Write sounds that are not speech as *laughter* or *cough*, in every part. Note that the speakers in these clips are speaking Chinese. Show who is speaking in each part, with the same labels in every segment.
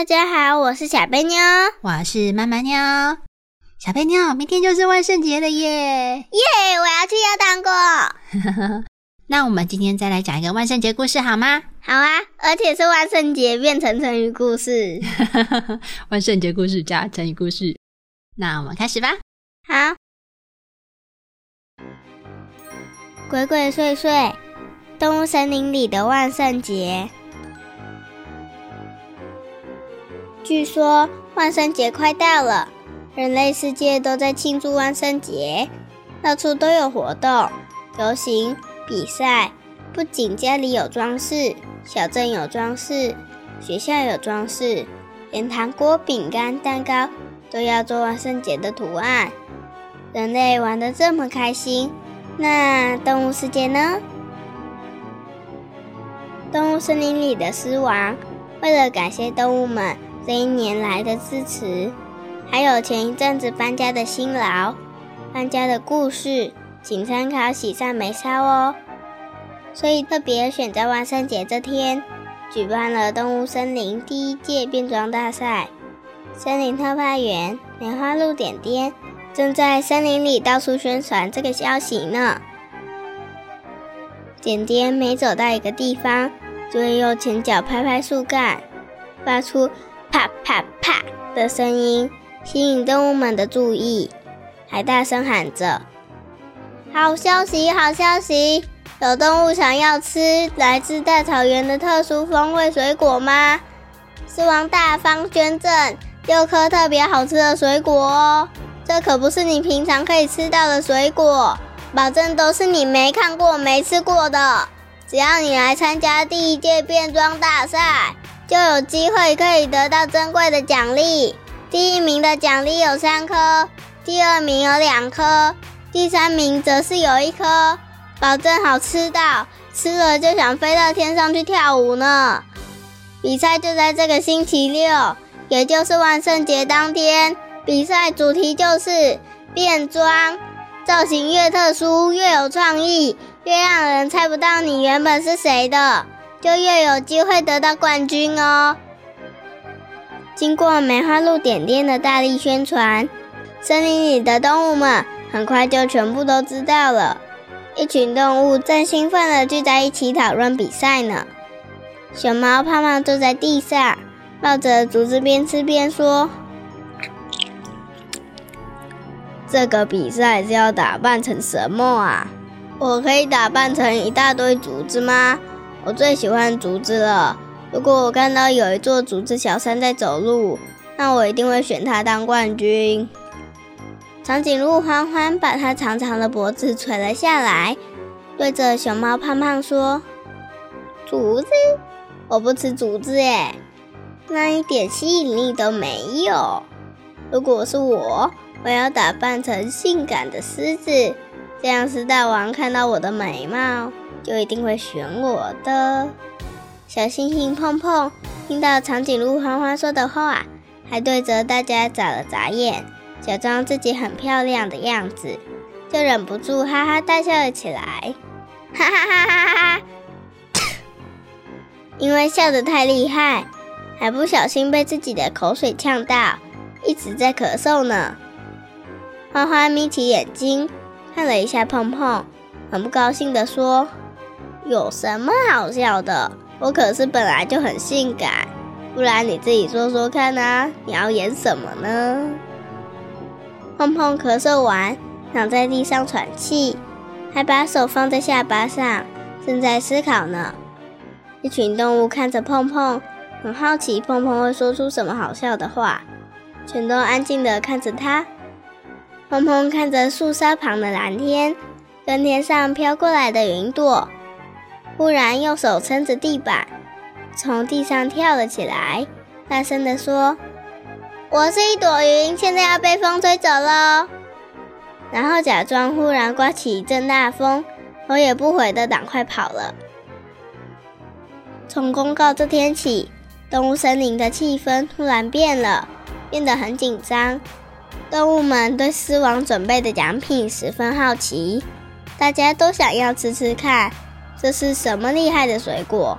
Speaker 1: 大家好，我是小贝妞，
Speaker 2: 我是妈妈妞。小贝妞，明天就是万圣节了耶！
Speaker 1: 耶，我要去要糖果。*laughs*
Speaker 2: 那我们今天再来讲一个万圣节故事好吗？
Speaker 1: 好啊，而且是万圣节变成成语故事。*laughs*
Speaker 2: 万圣节故事加成语故事，那我们开始吧。
Speaker 1: 好，鬼鬼祟祟，动物森林里的万圣节。据说万圣节快到了，人类世界都在庆祝万圣节，到处都有活动、游行、比赛。不仅家里有装饰，小镇有装饰，学校有装饰，连糖果、饼干、蛋糕都要做万圣节的图案。人类玩得这么开心，那动物世界呢？动物森林里的狮王为了感谢动物们。这一年来的支持，还有前一阵子搬家的辛劳，搬家的故事，请参考《喜上眉梢》哦。所以特别选在万圣节这天，举办了动物森林第一届变装大赛。森林特派员梅花鹿点点正在森林里到处宣传这个消息呢。点点每走到一个地方，就会用前脚拍拍树干，发出。啪啪啪的声音吸引动物们的注意，还大声喊着：“好消息，好消息！有动物想要吃来自大草原的特殊风味水果吗？狮王大方捐赠六颗特别好吃的水果哦！这可不是你平常可以吃到的水果，保证都是你没看过、没吃过的。只要你来参加第一届变装大赛。”就有机会可以得到珍贵的奖励。第一名的奖励有三颗，第二名有两颗，第三名则是有一颗。保证好吃到，吃了就想飞到天上去跳舞呢。比赛就在这个星期六，也就是万圣节当天。比赛主题就是变装，造型越特殊越有创意，越让人猜不到你原本是谁的。就越有机会得到冠军哦！经过梅花鹿点点的大力宣传，森林里的动物们很快就全部都知道了。一群动物正兴奋地聚在一起讨论比赛呢。熊猫胖胖坐在地上，抱着竹子边吃边说：“这个比赛是要打扮成什么啊？我可以打扮成一大堆竹子吗？”我最喜欢竹子了。如果我看到有一座竹子小山在走路，那我一定会选它当冠军。长颈鹿欢欢把它长长的脖子垂了下来，对着熊猫胖胖说：“竹子，我不吃竹子耶，那一点吸引力都没有。如果是我，我要打扮成性感的狮子，这样狮大王看到我的美貌。”就一定会选我的小星星碰碰。听到长颈鹿欢欢说的话，还对着大家眨了眨眼，假装自己很漂亮的样子，就忍不住哈哈大笑了起来。哈哈哈哈哈哈！*laughs* 因为笑得太厉害，还不小心被自己的口水呛到，一直在咳嗽呢。欢欢眯起眼睛看了一下碰碰，很不高兴地说。有什么好笑的？我可是本来就很性感，不然你自己说说看啊！你要演什么呢？碰碰咳嗽完，躺在地上喘气，还把手放在下巴上，正在思考呢。一群动物看着碰碰，很好奇碰碰会说出什么好笑的话，全都安静地看着他。碰碰看着树梢旁的蓝天，跟天上飘过来的云朵。忽然用手撑着地板，从地上跳了起来，大声地说：“我是一朵云，现在要被风吹走喽！”然后假装忽然刮起一阵大风，头也不回的赶快跑了。从公告这天起，动物森林的气氛突然变了，变得很紧张。动物们对狮王准备的奖品十分好奇，大家都想要吃吃看，这是什么厉害的水果。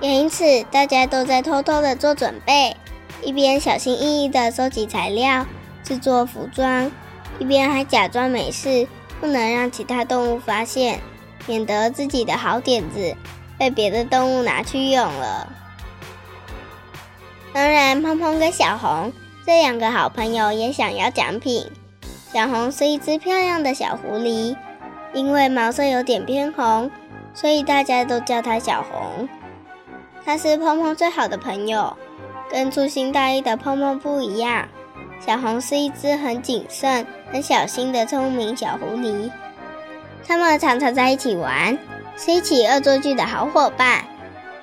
Speaker 1: 也因此，大家都在偷偷的做准备，一边小心翼翼的收集材料，制作服装。一边还假装没事，不能让其他动物发现，免得自己的好点子被别的动物拿去用了。当然，胖胖跟小红这两个好朋友也想要奖品。小红是一只漂亮的小狐狸，因为毛色有点偏红，所以大家都叫他小红。他是碰碰最好的朋友，跟粗心大意的碰碰不一样。小红是一只很谨慎、很小心的聪明小狐狸，他们常常在一起玩，是一起恶作剧的好伙伴。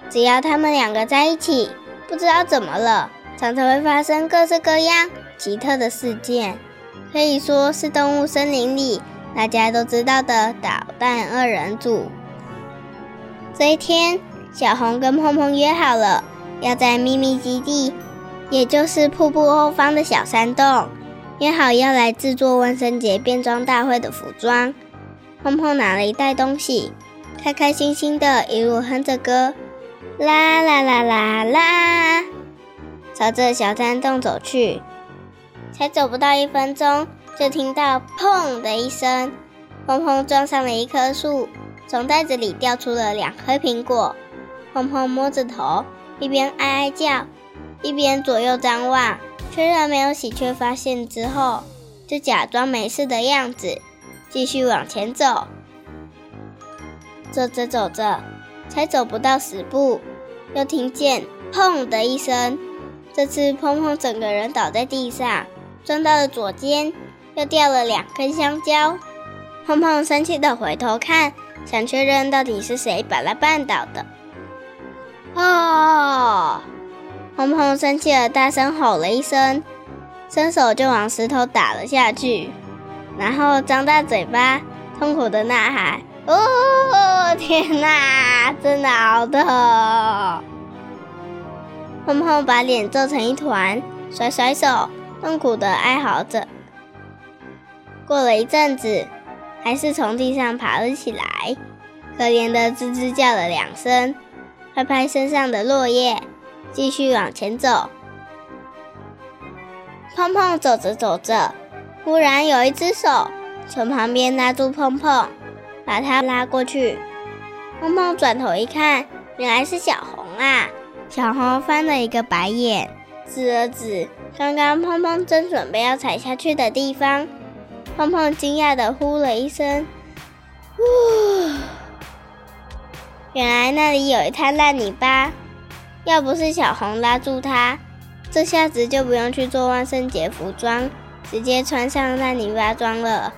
Speaker 1: 只要他们两个在一起，不知道怎么了，常常会发生各式各样奇特的事件，可以说是动物森林里大家都知道的捣蛋二人组。这一天，小红跟碰碰约好了，要在秘密基地。也就是瀑布后方的小山洞，约好要来制作万圣节变装大会的服装。碰碰拿了一袋东西，开开心心的一路哼着歌，啦啦啦啦啦，朝着小山洞走去。才走不到一分钟，就听到砰的一声，碰碰撞上了一棵树，从袋子里掉出了两颗苹果。碰碰摸着头，一边哀哀叫。一边左右张望，确认没有喜鹊发现之后，就假装没事的样子，继续往前走。走着走着，才走不到十步，又听见“砰”的一声。这次碰碰整个人倒在地上，撞到了左肩，又掉了两根香蕉。碰碰生气的回头看，想确认到底是谁把他绊倒的。哦。碰碰生气了，大声吼了一声，伸手就往石头打了下去，然后张大嘴巴，痛苦的呐喊：“哦，天哪，真的好痛！”碰碰把脸皱成一团，甩甩手，痛苦的哀嚎着。过了一阵子，还是从地上爬了起来，可怜的吱吱叫了两声，拍拍身上的落叶。继续往前走，碰碰走着走着，忽然有一只手从旁边拉住碰碰，把他拉过去。碰碰转头一看，原来是小红啊！小红翻了一个白眼，指了指刚刚碰碰正准备要踩下去的地方。胖胖惊讶的呼了一声：“呜！”原来那里有一滩烂泥巴。要不是小红拉住他，这下子就不用去做万圣节服装，直接穿上烂泥巴装了。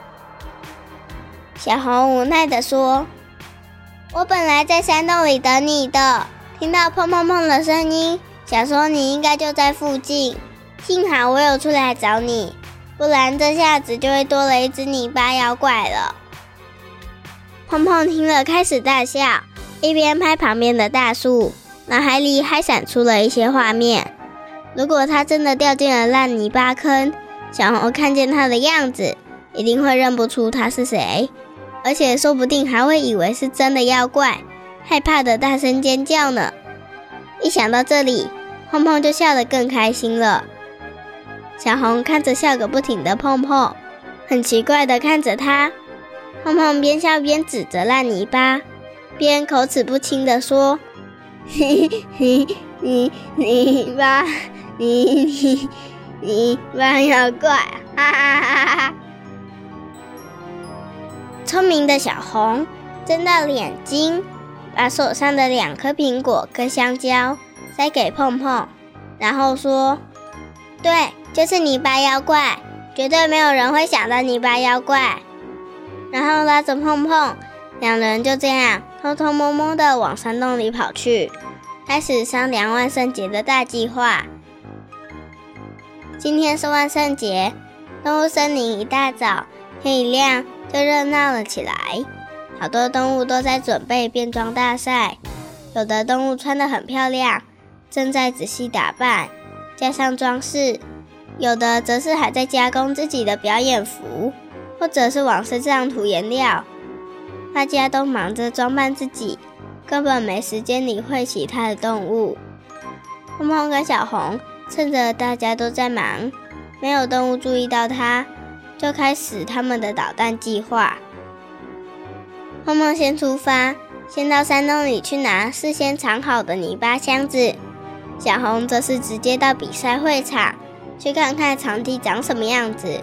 Speaker 1: 小红无奈地说：“我本来在山洞里等你的，听到砰砰砰的声音，想说你应该就在附近。幸好我有出来找你，不然这下子就会多了一只泥巴妖怪了。”胖胖听了开始大笑，一边拍旁边的大树。脑海里还闪出了一些画面。如果他真的掉进了烂泥巴坑，小红看见他的样子，一定会认不出他是谁，而且说不定还会以为是真的妖怪，害怕的大声尖叫呢。一想到这里，碰碰就笑得更开心了。小红看着笑个不停的碰碰，很奇怪的看着他。碰碰边笑边指着烂泥巴，边口齿不清的说。嘿嘿，你你把你你你把妖怪，哈哈哈哈！聪明的小红睁大眼睛，把手上的两颗苹果跟香蕉塞给碰碰，然后说：“对，就是泥巴妖怪，绝对没有人会想到泥巴妖怪。”然后拉着碰碰，两人就这样。偷偷摸摸的往山洞里跑去，开始商量万圣节的大计划。今天是万圣节，动物森林一大早天一亮就热闹了起来，好多动物都在准备变装大赛，有的动物穿得很漂亮，正在仔细打扮，加上装饰；有的则是还在加工自己的表演服，或者是往身上涂颜料。大家都忙着装扮自己。根本没时间理会其他的动物。碰碰跟小红趁着大家都在忙，没有动物注意到它，就开始他们的捣蛋计划。碰碰先出发，先到山洞里去拿事先藏好的泥巴箱子。小红则是直接到比赛会场，去看看场地长什么样子。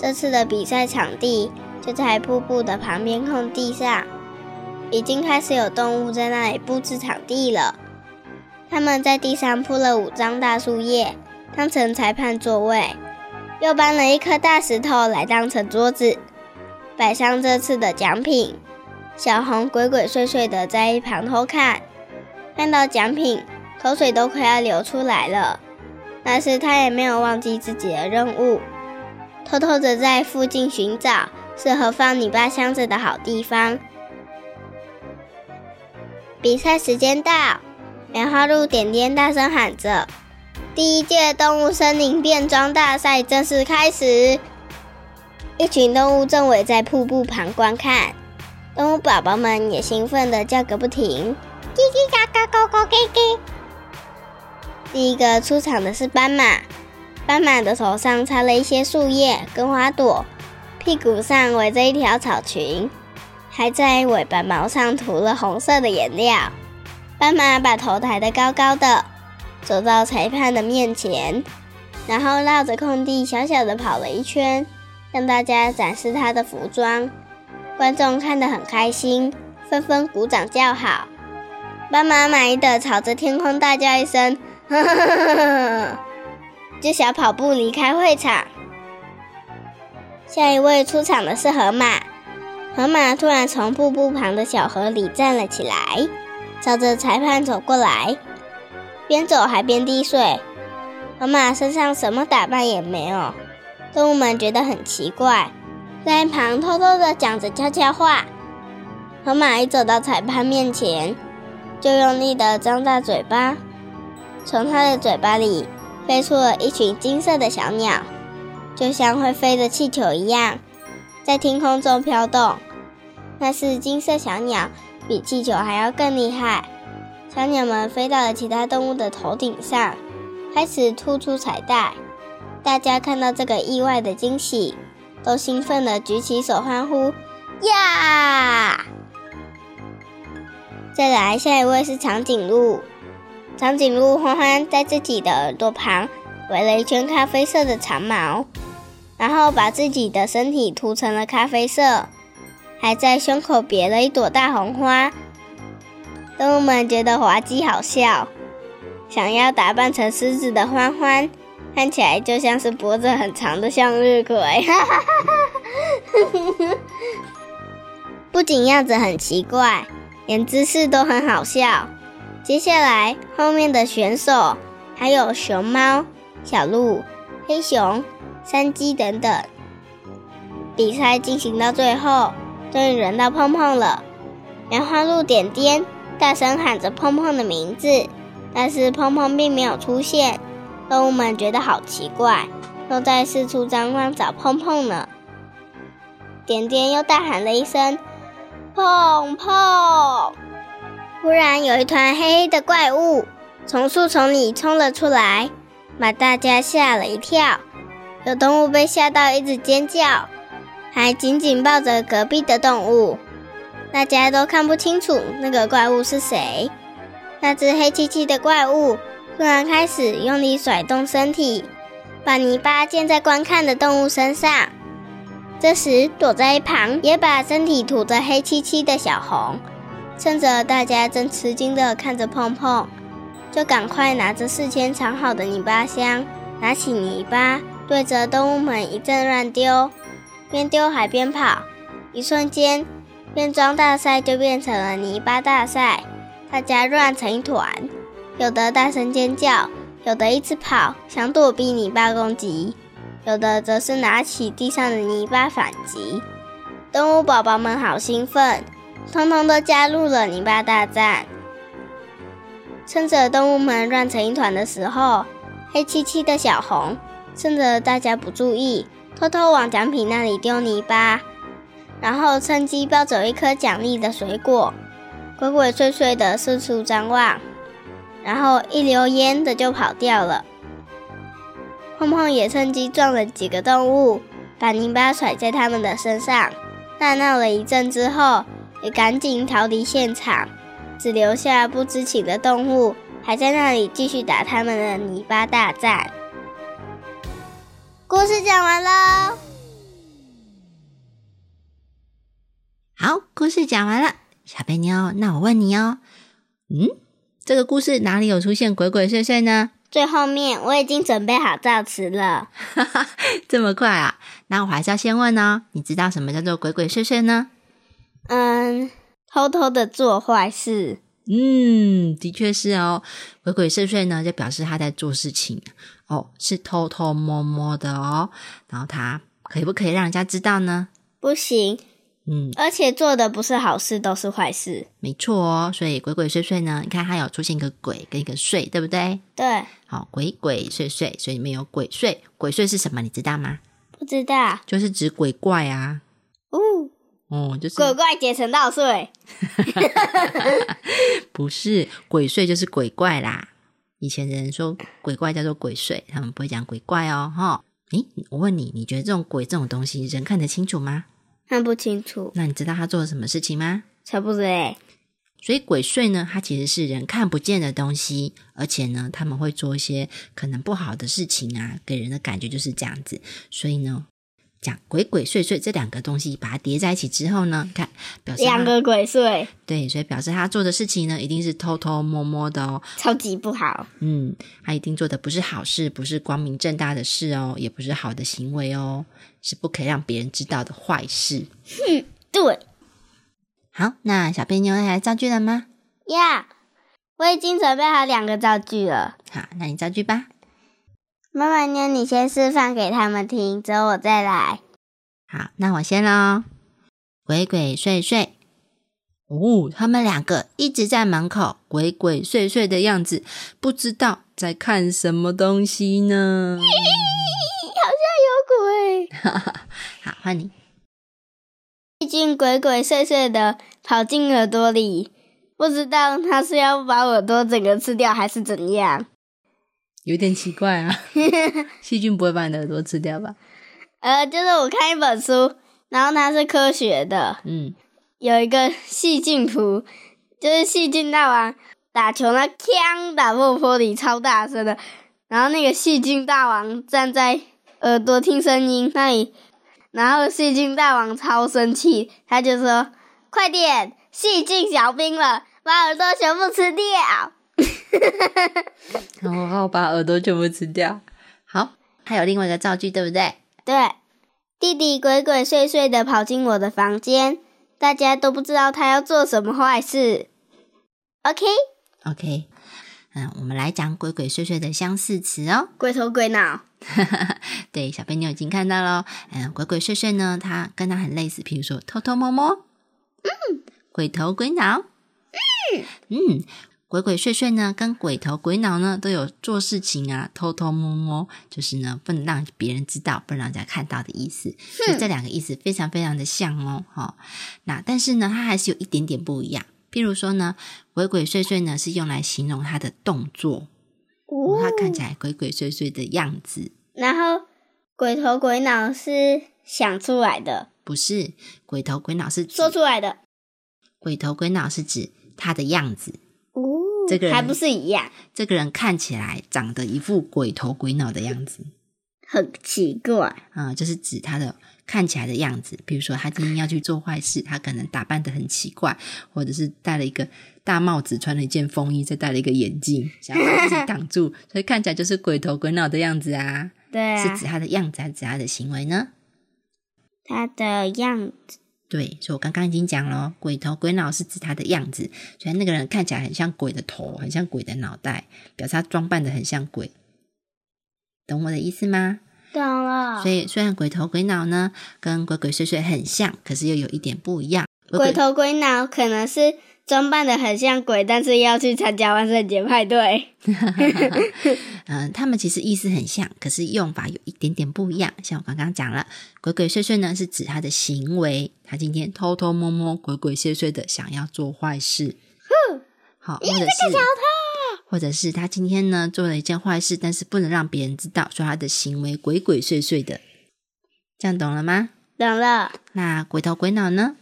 Speaker 1: 这次的比赛场地就在瀑布的旁边空地上。已经开始有动物在那里布置场地了。他们在地上铺了五张大树叶，当成裁判座位，又搬了一颗大石头来当成桌子，摆上这次的奖品。小红鬼鬼祟祟的在一旁偷看，看到奖品，口水都快要流出来了。但是他也没有忘记自己的任务，偷偷的在附近寻找适合放泥巴箱子的好地方。比赛时间到！棉花鹿点点大声喊着：“第一届动物森林变装大赛正式开始！”一群动物正围在瀑布旁观看，动物宝宝们也兴奋地叫个不停：“叽叽嘎嘎，咕咕叽叽！”第一个出场的是斑马，斑马的头上插了一些树叶跟花朵，屁股上围着一条草裙。还在尾巴毛上涂了红色的颜料。斑马把头抬得高高的，走到裁判的面前，然后绕着空地小小的跑了一圈，向大家展示它的服装。观众看得很开心，纷纷鼓掌叫好。斑马满意的朝着天空大叫一声：“呵呵呵呵！”就小跑步离开会场。下一位出场的是河马。河马突然从瀑布旁的小河里站了起来，朝着裁判走过来，边走还边滴水。河马身上什么打扮也没有，动物们觉得很奇怪，在一旁偷偷的讲着悄悄话。河马一走到裁判面前，就用力的张大嘴巴，从它的嘴巴里飞出了一群金色的小鸟，就像会飞的气球一样。在天空中飘动，那是金色小鸟，比气球还要更厉害。小鸟们飞到了其他动物的头顶上，开始吐出彩带。大家看到这个意外的惊喜，都兴奋地举起手欢呼：“呀！”再来，下一位是长颈鹿。长颈鹿欢欢在自己的耳朵旁围了一圈咖啡色的长毛。然后把自己的身体涂成了咖啡色，还在胸口别了一朵大红花。动物们觉得滑稽好笑，想要打扮成狮子的欢欢，看起来就像是脖子很长的向日葵。*laughs* 不仅样子很奇怪，连姿势都很好笑。接下来后面的选手还有熊猫、小鹿、黑熊。山鸡等等，比赛进行到最后，终于轮到碰碰了。棉花鹿点点大声喊着碰碰的名字，但是碰碰并没有出现。动物们觉得好奇怪，都在四处张望找碰碰呢。点点又大喊了一声：“碰碰！”忽然有一团黑黑的怪物从树丛里冲了出来，把大家吓了一跳。有动物被吓到，一直尖叫，还紧紧抱着隔壁的动物。大家都看不清楚那个怪物是谁。那只黑漆漆的怪物突然开始用力甩动身体，把泥巴溅在观看的动物身上。这时，躲在一旁也把身体涂得黑漆漆的小红，趁着大家正吃惊地看着碰碰，就赶快拿着事先藏好的泥巴箱，拿起泥巴。对着动物们一阵乱丢，边丢还边跑，一瞬间，变装大赛就变成了泥巴大赛。大家乱成一团，有的大声尖叫，有的一直跑，想躲避泥巴攻击，有的则是拿起地上的泥巴反击。动物宝宝们好兴奋，通通都加入了泥巴大战。趁着动物们乱成一团的时候，黑漆漆的小红趁着大家不注意，偷偷往奖品那里丢泥巴，然后趁机抱走一颗奖励的水果，鬼鬼祟祟的四处张望，然后一溜烟的就跑掉了。碰碰也趁机撞了几个动物，把泥巴甩在他们的身上。大闹了一阵之后，也赶紧逃离现场。只留下不知情的动物，还在那里继续打他们的泥巴大战。故事讲完喽。
Speaker 2: 好，故事讲完了，小贝妞，那我问你哦，嗯，这个故事哪里有出现鬼鬼祟祟呢？
Speaker 1: 最后面我已经准备好造词了。
Speaker 2: 这么快啊？那我还是要先问哦，你知道什么叫做鬼鬼祟祟呢？
Speaker 1: 嗯。偷偷的做坏事，
Speaker 2: 嗯，的确是哦。鬼鬼祟祟呢，就表示他在做事情哦，是偷偷摸摸的哦。然后他可以不可以让人家知道呢？
Speaker 1: 不行，
Speaker 2: 嗯，
Speaker 1: 而且做的不是好事，都是坏事。
Speaker 2: 没错哦，所以鬼鬼祟祟呢，你看它有出现一个鬼跟一个祟，对不对？
Speaker 1: 对。
Speaker 2: 好，鬼鬼祟祟，所以里面有鬼祟。鬼祟是什么？你知道吗？
Speaker 1: 不知道，
Speaker 2: 就是指鬼怪啊。
Speaker 1: 哦。
Speaker 2: 哦，就是
Speaker 1: 鬼怪结成稻穗，*laughs*
Speaker 2: 不是鬼祟就是鬼怪啦。以前人说鬼怪叫做鬼祟，他们不会讲鬼怪哦。哈，诶，我问你，你觉得这种鬼这种东西，人看得清楚吗？
Speaker 1: 看不清楚。
Speaker 2: 那你知道他做了什么事情吗？
Speaker 1: 才不知诶。
Speaker 2: 所以鬼祟呢，它其实是人看不见的东西，而且呢，他们会做一些可能不好的事情啊，给人的感觉就是这样子。所以呢。讲鬼鬼祟祟这两个东西，把它叠在一起之后呢，看表示
Speaker 1: 两个鬼祟，
Speaker 2: 对，所以表示他做的事情呢，一定是偷偷摸摸的哦，
Speaker 1: 超级不好。
Speaker 2: 嗯，他一定做的不是好事，不是光明正大的事哦，也不是好的行为哦，是不可以让别人知道的坏事。
Speaker 1: 哼，对。
Speaker 2: 好，那小贝妞来造句了吗？
Speaker 1: 呀，我已经准备好两个造句了。
Speaker 2: 好，那你造句吧。
Speaker 1: 妈妈妞，你先示范给他们听，之后我再来。
Speaker 2: 好，那我先喽。鬼鬼祟祟，哦，他们两个一直在门口鬼鬼祟祟的样子，不知道在看什么东西呢？*laughs*
Speaker 1: 好像有鬼。
Speaker 2: 好，换你。
Speaker 1: 细菌鬼鬼祟祟的跑进耳朵里，不知道他是要把耳朵整个吃掉，还是怎样？
Speaker 2: 有点奇怪啊，*laughs* 细菌不会把你的耳朵吃掉吧？
Speaker 1: 呃，就是我看一本书，然后它是科学的，
Speaker 2: 嗯，
Speaker 1: 有一个细菌图，就是细菌大王打球，那锵打破玻璃，超大声的，然后那个细菌大王站在耳朵听声音那里，然后细菌大王超生气，他就说：“快点，细菌小兵了，把耳朵全部吃掉。” *laughs*
Speaker 2: 然后把耳朵全部吃掉。好，还有另外一个造句，对不对？
Speaker 1: 对，弟弟鬼鬼祟祟的跑进我的房间，大家都不知道他要做什么坏事。
Speaker 2: OK，OK，嗯，我们来讲鬼鬼祟祟的相似词哦。
Speaker 1: 鬼头鬼脑，*laughs*
Speaker 2: 对，小贝你已经看到了。嗯，鬼鬼祟祟呢，它跟它很类似，比如说偷偷摸摸，
Speaker 1: 嗯，
Speaker 2: 鬼头鬼脑，
Speaker 1: 嗯
Speaker 2: 嗯。鬼鬼祟祟呢，跟鬼头鬼脑呢，都有做事情啊，偷偷摸摸，就是呢，不能让别人知道，不能让人家看到的意思。所以这两个意思非常非常的像哦，哈。那但是呢，它还是有一点点不一样。譬如说呢，鬼鬼祟祟呢，是用来形容他的动作，他看起来鬼鬼祟祟的样子。
Speaker 1: 然后鬼头鬼脑是想出来的，
Speaker 2: 不是？鬼头鬼脑是
Speaker 1: 说出来的。
Speaker 2: 鬼头鬼脑是指他的样子。
Speaker 1: 这个人还不是一样？
Speaker 2: 这个人看起来长得一副鬼头鬼脑的样子，
Speaker 1: 很奇怪
Speaker 2: 啊！就是指他的看起来的样子。比如说，他今天要去做坏事，他可能打扮的很奇怪，或者是戴了一个大帽子，穿了一件风衣，再戴了一个眼镜，想把自己挡住，所以看起来就是鬼头鬼脑的样子啊。
Speaker 1: 对，
Speaker 2: 是指他的样子，还是指他的行为呢？
Speaker 1: 他的样子，
Speaker 2: 对，所以我刚刚已经讲了，鬼头鬼脑是指他的样子，所以那个人看起来很像鬼的头，很像鬼的脑袋，表示他装扮的很像鬼，懂我的意思吗？
Speaker 1: 懂了。
Speaker 2: 所以虽然鬼头鬼脑呢跟鬼鬼祟祟很像，可是又有一点不一样。
Speaker 1: 鬼头鬼脑可能是装扮的很像鬼，但是要去参加万圣节派对。*laughs*
Speaker 2: 嗯，他们其实意思很像，可是用法有一点点不一样。像我刚刚讲了，鬼鬼祟祟呢是指他的行为，他今天偷偷摸摸、鬼鬼祟祟的想要做坏事。好，或者是或者是他今天呢做了一件坏事，但是不能让别人知道，说他的行为鬼鬼祟祟的。这样懂了吗？
Speaker 1: 懂了。
Speaker 2: 那鬼头鬼脑呢？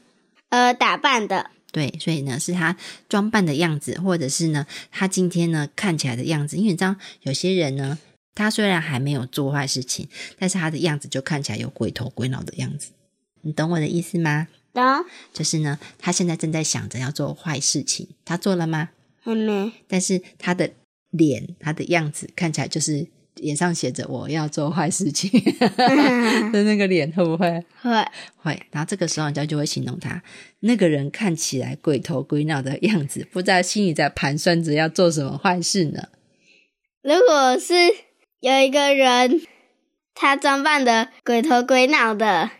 Speaker 1: 呃，打扮的。
Speaker 2: 对，所以呢，是他装扮的样子，或者是呢，他今天呢看起来的样子。因为你知道，有些人呢，他虽然还没有做坏事情，但是他的样子就看起来有鬼头鬼脑的样子。你懂我的意思吗？
Speaker 1: 懂。
Speaker 2: 就是呢，他现在正在想着要做坏事情，他做了吗？
Speaker 1: 还没。
Speaker 2: 但是他的脸，他的样子看起来就是脸上写着“我要做坏事情 *laughs* ”的那个脸，会不会？
Speaker 1: 会。
Speaker 2: 会。然后这个时候，人家就会形容他那个人看起来鬼头鬼脑的样子，不知道心里在盘算着要做什么坏事呢？
Speaker 1: 如果是有一个人，他装扮的鬼头鬼脑的，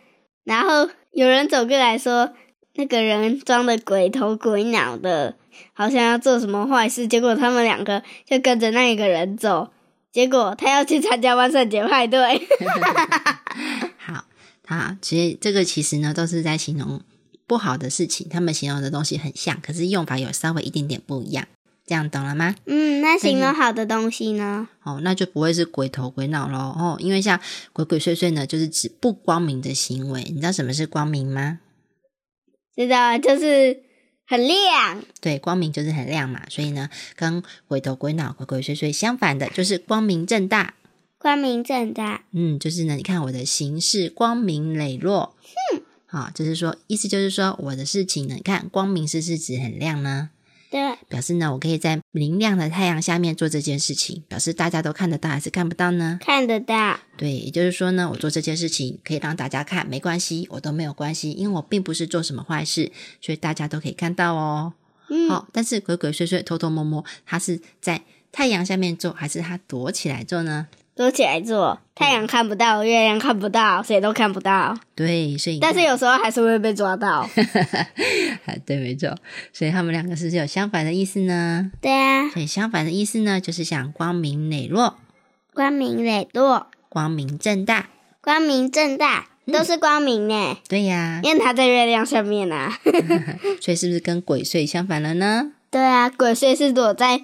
Speaker 1: 然后有人走过来说，那个人装的鬼头鬼脑的，好像要做什么坏事，结果他们两个就跟着那一个人走，结果他要去参加万圣节派对。*laughs*
Speaker 2: 好，好，其实这个其实呢都是在形容不好的事情，他们形容的东西很像，可是用法有稍微一点点不一样，这样懂了吗？
Speaker 1: 嗯，那形容好的东西呢？
Speaker 2: 哦，那就不会是鬼头鬼脑咯。哦，因为像鬼鬼祟祟呢，就是指不光明的行为。你知道什么是光明吗？
Speaker 1: 知道，就是很亮。
Speaker 2: 对，光明就是很亮嘛，所以呢，跟鬼头鬼脑、鬼鬼祟祟相反的，就是光明正大。
Speaker 1: 光明正大，
Speaker 2: 嗯，就是呢，你看我的行事光明磊落。
Speaker 1: 哼，
Speaker 2: 好，就是说，意思就是说，我的事情呢，你看光明是是指很亮呢，
Speaker 1: 对，
Speaker 2: 表示呢，我可以在明亮的太阳下面做这件事情，表示大家都看得到还是看不到呢？
Speaker 1: 看得到。
Speaker 2: 对，也就是说呢，我做这件事情可以让大家看，没关系，我都没有关系，因为我并不是做什么坏事，所以大家都可以看到哦。
Speaker 1: 嗯，
Speaker 2: 好，但是鬼鬼祟祟、偷偷摸摸，他是在太阳下面做，还是他躲起来做呢？
Speaker 1: 躲起来做，太阳看不到，月亮看不到，谁都看不到。
Speaker 2: 对，所以
Speaker 1: 但是有时候还是会被抓到。*laughs*
Speaker 2: 对，没错，所以他们两个是不是有相反的意思呢？
Speaker 1: 对啊，
Speaker 2: 所以相反的意思呢，就是想光明磊落、
Speaker 1: 光明磊落、
Speaker 2: 光明正大、
Speaker 1: 光明正大，都是光明呢。
Speaker 2: 对呀，
Speaker 1: 因为它在月亮上面啊。*laughs*
Speaker 2: 所以是不是跟鬼祟相反了呢？
Speaker 1: 对啊，鬼祟是躲在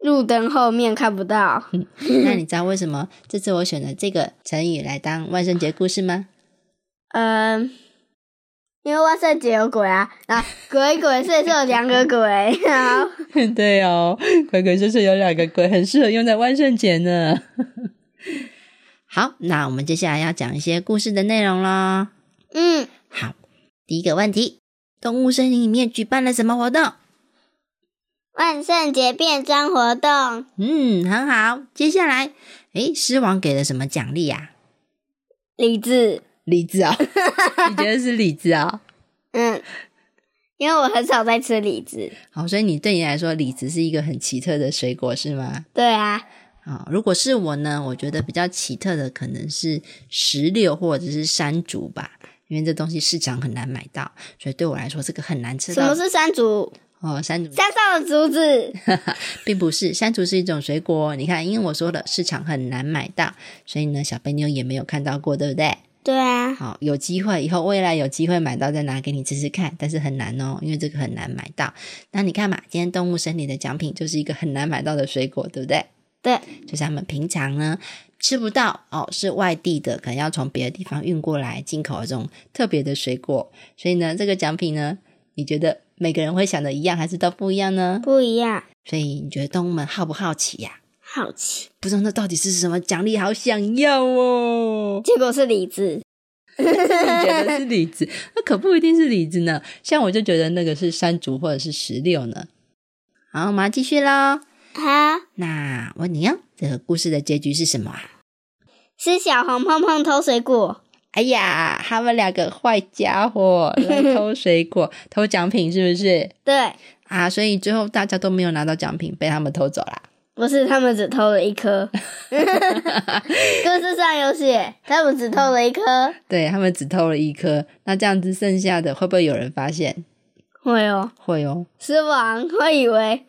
Speaker 1: 路灯后面看不到。*laughs*
Speaker 2: 那你知道为什么这次我选了这个成语来当万圣节故事吗？
Speaker 1: 嗯，因为万圣节有鬼啊，然后鬼鬼祟祟有两个鬼，*laughs*
Speaker 2: 对哦，鬼鬼祟祟有两个鬼，很适合用在万圣节呢。*laughs* 好，那我们接下来要讲一些故事的内容喽。
Speaker 1: 嗯，
Speaker 2: 好，第一个问题，动物森林里面举办了什么活动？
Speaker 1: 万圣节变装活动，
Speaker 2: 嗯，很好。接下来，诶，狮王给了什么奖励呀、
Speaker 1: 李子。
Speaker 2: 李子啊、你觉得是李子啊、*laughs*
Speaker 1: 嗯，因为我很少在吃李子。
Speaker 2: 好，所以你对你来说，李子是一个很奇特的水果，是吗？
Speaker 1: 对啊，
Speaker 2: 啊、如果是我呢，我觉得比较奇特的可能是石榴或者是山竹吧，因为这东西市场很难买到，所以对我来说这个很难吃到。
Speaker 1: 什么是山竹？
Speaker 2: 哦，山竹
Speaker 1: 山上的竹子。*laughs*
Speaker 2: 并不是山竹是一种水果，你看，因为我说了市场很难买到，所以呢，小贝妞也没有看到过，对不对？
Speaker 1: 对啊，
Speaker 2: 好，有机会以后未来有机会买到再拿给你吃吃看，但是很难哦，因为这个很难买到。那你看嘛，今天动物森林的奖品就是一个很难买到的水果，对不对？
Speaker 1: 对，
Speaker 2: 就是他们平常呢吃不到哦，是外地的，可能要从别的地方运过来进口的这种特别的水果，所以呢，这个奖品呢，你觉得每个人会想的一样，还是都不一样呢？
Speaker 1: 不一样。
Speaker 2: 所以你觉得动物们好不好奇呀、
Speaker 1: 好奇，
Speaker 2: 不知道那到底是什么奖励，好想要哦！
Speaker 1: 结果是李子。
Speaker 2: 你觉得是李子，*laughs* 那可不一定是李子呢。像我就觉得那个是山竹或者是石榴呢。好，我们要继续喽。
Speaker 1: 好，
Speaker 2: 那问你哦，这个故事的结局是什么啊？
Speaker 1: 是小红碰碰偷水果。
Speaker 2: 哎呀，他们两个坏家伙来偷水果、*laughs* 偷奖品，是不是？
Speaker 1: 对，
Speaker 2: 啊，所以最后大家都没有拿到奖品，被他们偷走啦。
Speaker 1: 不是他们只偷了一颗，*laughs* 故事上有写，他们只偷了一颗。
Speaker 2: 对他们只偷了一颗，那这样子剩下的会不会有人发现？
Speaker 1: 会哦，
Speaker 2: 会哦，
Speaker 1: 狮王会以为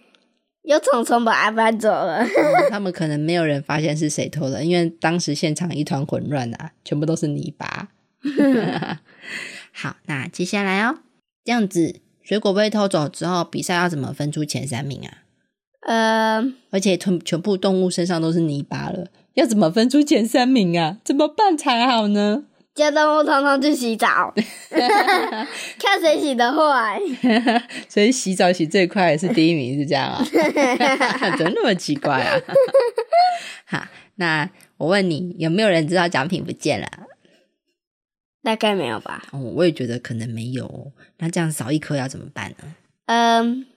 Speaker 1: 有虫虫把它搬走了。*laughs*
Speaker 2: 嗯他们可能没有人发现是谁偷的，因为当时现场一团混乱啊，全部都是泥巴。*laughs* 好，那接下来哦，这样子水果被偷走之后，比赛要怎么分出前三名啊？
Speaker 1: 呃，
Speaker 2: 而且全全部动物身上都是泥巴了，要怎么分出前三名啊？怎么办才好呢？
Speaker 1: 叫动物通通去洗澡，*laughs* 看谁洗的快。*laughs*
Speaker 2: 所以洗澡洗最快的是第一名，是这样啊、*laughs* 怎么那么奇怪啊？好，那我问你，有没有人知道奖品不见了？
Speaker 1: 大概没有吧？
Speaker 2: 哦，我也觉得可能没有哦。那这样少一颗要怎么办呢？
Speaker 1: 嗯，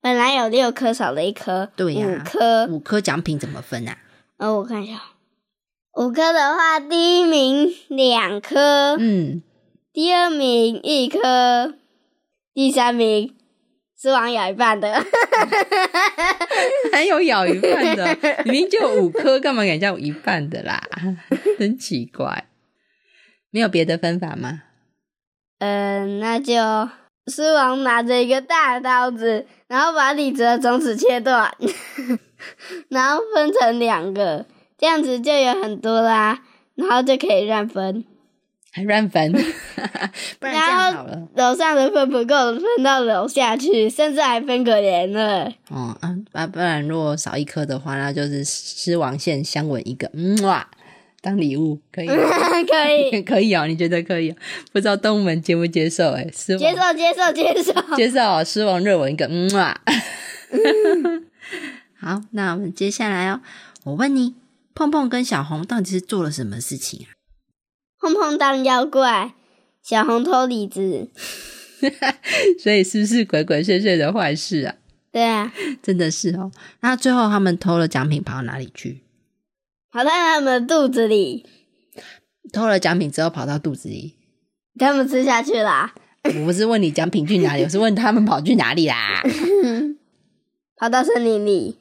Speaker 1: 本来有六颗，少了一颗，
Speaker 2: 对呀
Speaker 1: 五颗。
Speaker 2: 五颗奖品怎么分啊？
Speaker 1: 呃，我看一下，五颗的话，第一名两颗，
Speaker 2: 嗯，
Speaker 1: 第二名一颗，第三名是王咬一半的。
Speaker 2: 还有咬一半的，明明就五颗，干嘛给人家有一半的啦？*laughs* 真奇怪。没有别的分法吗？
Speaker 1: 嗯，那就狮王拿着一个大刀子，然后把李子的种子切断，*laughs* 然后分成两个，这样子就有很多啦，然后就可以乱分。*laughs*
Speaker 2: 还乱分，*laughs* 不然这样好了。
Speaker 1: 楼上的分不够，分到楼下去，甚至还分可怜了。
Speaker 2: 哦，啊，不不然如果少一颗的话，那就是狮王线相吻一个，嗯哇，当礼物可以 *laughs*
Speaker 1: 可以
Speaker 2: 可以哦，你觉得可以、哦？不知道动物们接不接受、欸？哎，狮
Speaker 1: 接受，接受，接受。
Speaker 2: 接受哦，狮王热吻一个，嗯哇。好，那我们接下来哦，我问你，碰碰跟小红到底是做了什么事情啊？
Speaker 1: 碰碰当妖怪，小红偷李子。*laughs*
Speaker 2: 所以是不是鬼鬼祟祟的坏事啊？
Speaker 1: 对啊，
Speaker 2: 真的是哦。那最后他们偷了奖品跑到哪里去？
Speaker 1: 跑到他们的肚子里，
Speaker 2: 偷了奖品之后跑到肚子里。
Speaker 1: 他们吃下去啦，
Speaker 2: 我不是问你奖品去哪里，我是问他们跑去哪里啦。*laughs*
Speaker 1: 跑到森林里、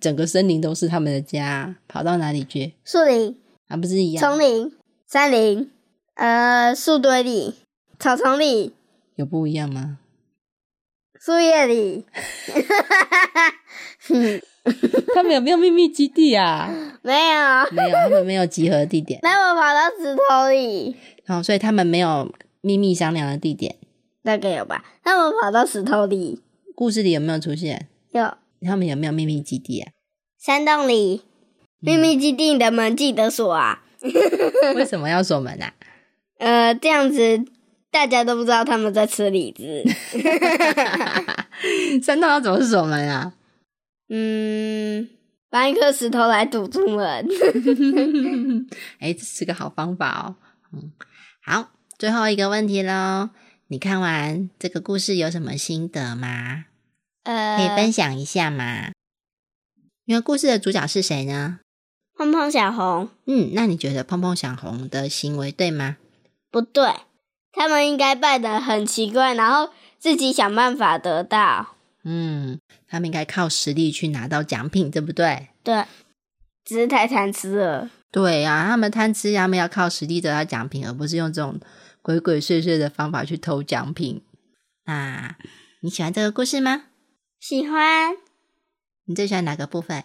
Speaker 2: 整个森林都是他们的家，跑到哪里去？
Speaker 1: 树林、
Speaker 2: 还不是一样？
Speaker 1: 丛林、山林，呃，树堆里、草丛里、
Speaker 2: 有不一样吗？
Speaker 1: 树叶里。*laughs*
Speaker 2: 他们有没有秘密基地啊？*laughs*
Speaker 1: 没有，
Speaker 2: 没有，他们没有集合地点，
Speaker 1: 那我跑到石头里，
Speaker 2: 然后所以他们没有秘密商量的地点。
Speaker 1: 大概有吧？那我跑到石头里，
Speaker 2: 故事里有没有出现？
Speaker 1: 有
Speaker 2: 他们有没有秘密基地啊？
Speaker 1: 山洞里，秘密基地的门记得锁啊。*laughs* *laughs*
Speaker 2: 为什么要锁门啊？
Speaker 1: 呃，这样子大家都不知道他们在吃李子。*laughs*
Speaker 2: 山洞要怎么锁门啊？
Speaker 1: 嗯，搬一颗石头来堵住门。
Speaker 2: 哎，这是个好方法哦。嗯，好，最后一个问题喽。你看完这个故事有什么心得吗？
Speaker 1: 呃，
Speaker 2: 可以分享一下吗？因为故事的主角是谁呢？
Speaker 1: 碰碰小红
Speaker 2: 嗯，那你觉得碰碰小红的行为对吗？
Speaker 1: 不对，他们应该扮的很奇怪，然后自己想办法得到。
Speaker 2: 嗯，他们应该靠实力去拿到奖品，对不对？
Speaker 1: 对，只是太贪吃了。
Speaker 2: 对呀、他们贪吃，他们要靠实力得到奖品，而不是用这种鬼鬼祟祟的方法去偷奖品。啊你喜欢这个故事吗？
Speaker 1: 喜欢
Speaker 2: 你最喜欢哪个部分？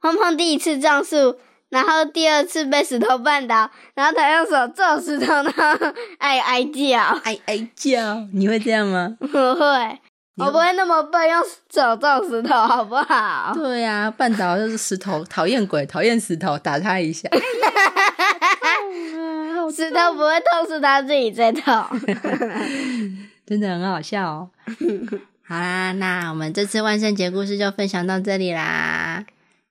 Speaker 1: 碰碰第一次撞树，然后第二次被石头绊倒，然后他用手撞石头，然后 *laughs* 哀哀叫。
Speaker 2: 哎哎叫，你会这样吗？
Speaker 1: 不会，我不会那么笨，用手撞石头，好不好？
Speaker 2: 对呀、绊倒就是石头，讨厌鬼，讨厌石头，打他一下。*laughs*
Speaker 1: 石头不会痛，是他自己在痛。*laughs*
Speaker 2: 真的很好笑哦。好啦，那我们这次万圣节故事就分享到这里啦。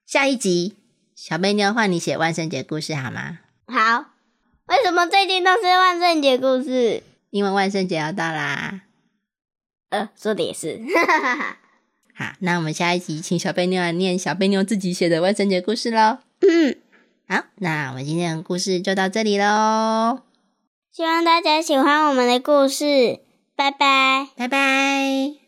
Speaker 2: 下一集，小贝妞换你写万圣节故事好吗？
Speaker 1: 好，为什么最近都是万圣节故事？
Speaker 2: 因为万圣节要到啦。
Speaker 1: 呃，说的也是。*laughs*
Speaker 2: 好，那我们下一集请小贝妞来念小贝妞自己写的万圣节故事喽。
Speaker 1: 嗯，
Speaker 2: 好，那我们今天的故事就到这里喽，
Speaker 1: 希望大家喜欢我们的故事，拜拜，
Speaker 2: 拜拜。